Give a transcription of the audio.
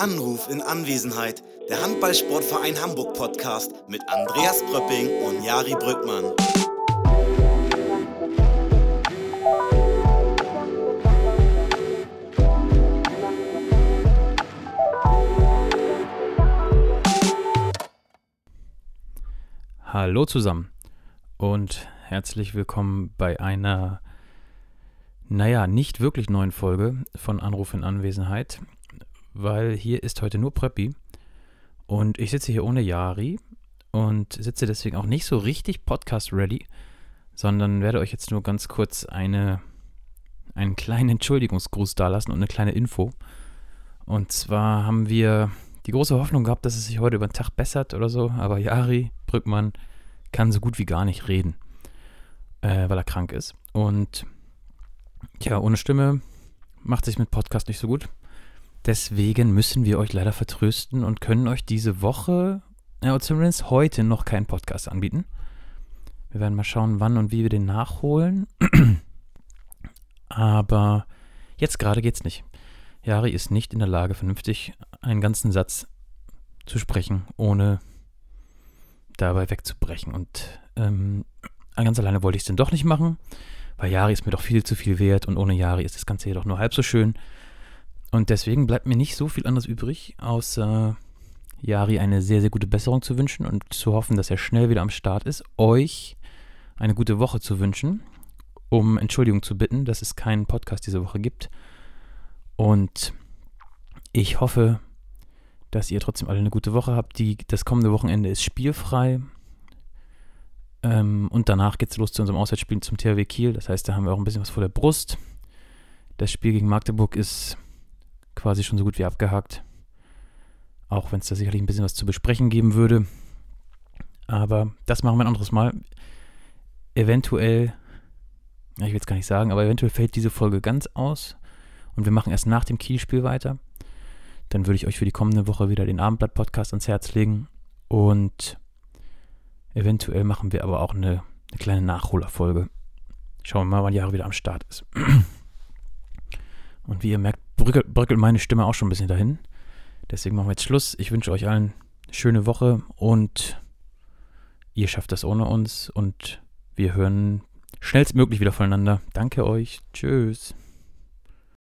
Anruf in Anwesenheit. Der Handballsportverein Hamburg Podcast mit Andreas Pröpping und Jari Brückmann. Hallo zusammen und herzlich willkommen bei einer, naja, nicht wirklich neuen Folge von Anruf in Anwesenheit weil hier ist heute nur Preppi und ich sitze hier ohne Yari und sitze deswegen auch nicht so richtig podcast-ready, sondern werde euch jetzt nur ganz kurz eine, einen kleinen Entschuldigungsgruß dalassen und eine kleine Info. Und zwar haben wir die große Hoffnung gehabt, dass es sich heute über den Tag bessert oder so, aber Yari Brückmann kann so gut wie gar nicht reden, äh, weil er krank ist. Und ja, ohne Stimme macht sich mit Podcast nicht so gut. Deswegen müssen wir euch leider vertrösten und können euch diese Woche, ja, zumindest heute noch keinen Podcast anbieten. Wir werden mal schauen, wann und wie wir den nachholen. Aber jetzt gerade geht's nicht. Yari ist nicht in der Lage, vernünftig einen ganzen Satz zu sprechen, ohne dabei wegzubrechen. Und ähm, ganz alleine wollte ich es dann doch nicht machen, weil Yari ist mir doch viel zu viel wert und ohne Yari ist das Ganze jedoch nur halb so schön. Und deswegen bleibt mir nicht so viel anderes übrig, außer Yari eine sehr, sehr gute Besserung zu wünschen und zu hoffen, dass er schnell wieder am Start ist. Euch eine gute Woche zu wünschen, um Entschuldigung zu bitten, dass es keinen Podcast diese Woche gibt. Und ich hoffe, dass ihr trotzdem alle eine gute Woche habt. Die, das kommende Wochenende ist spielfrei. Ähm, und danach geht es los zu unserem Auswärtsspiel zum THW Kiel. Das heißt, da haben wir auch ein bisschen was vor der Brust. Das Spiel gegen Magdeburg ist quasi schon so gut wie abgehakt. Auch wenn es da sicherlich ein bisschen was zu besprechen geben würde. Aber das machen wir ein anderes Mal. Eventuell, ich will es gar nicht sagen, aber eventuell fällt diese Folge ganz aus und wir machen erst nach dem Kielspiel weiter. Dann würde ich euch für die kommende Woche wieder den Abendblatt-Podcast ans Herz legen und eventuell machen wir aber auch eine, eine kleine Nachholerfolge. Schauen wir mal, wann Jahre wieder am Start ist. Und wie ihr merkt, bröckelt, meine Stimme auch schon ein bisschen dahin. Deswegen machen wir jetzt Schluss. Ich wünsche euch allen eine schöne Woche und ihr schafft das ohne uns und wir hören schnellstmöglich wieder voneinander. Danke euch. Tschüss.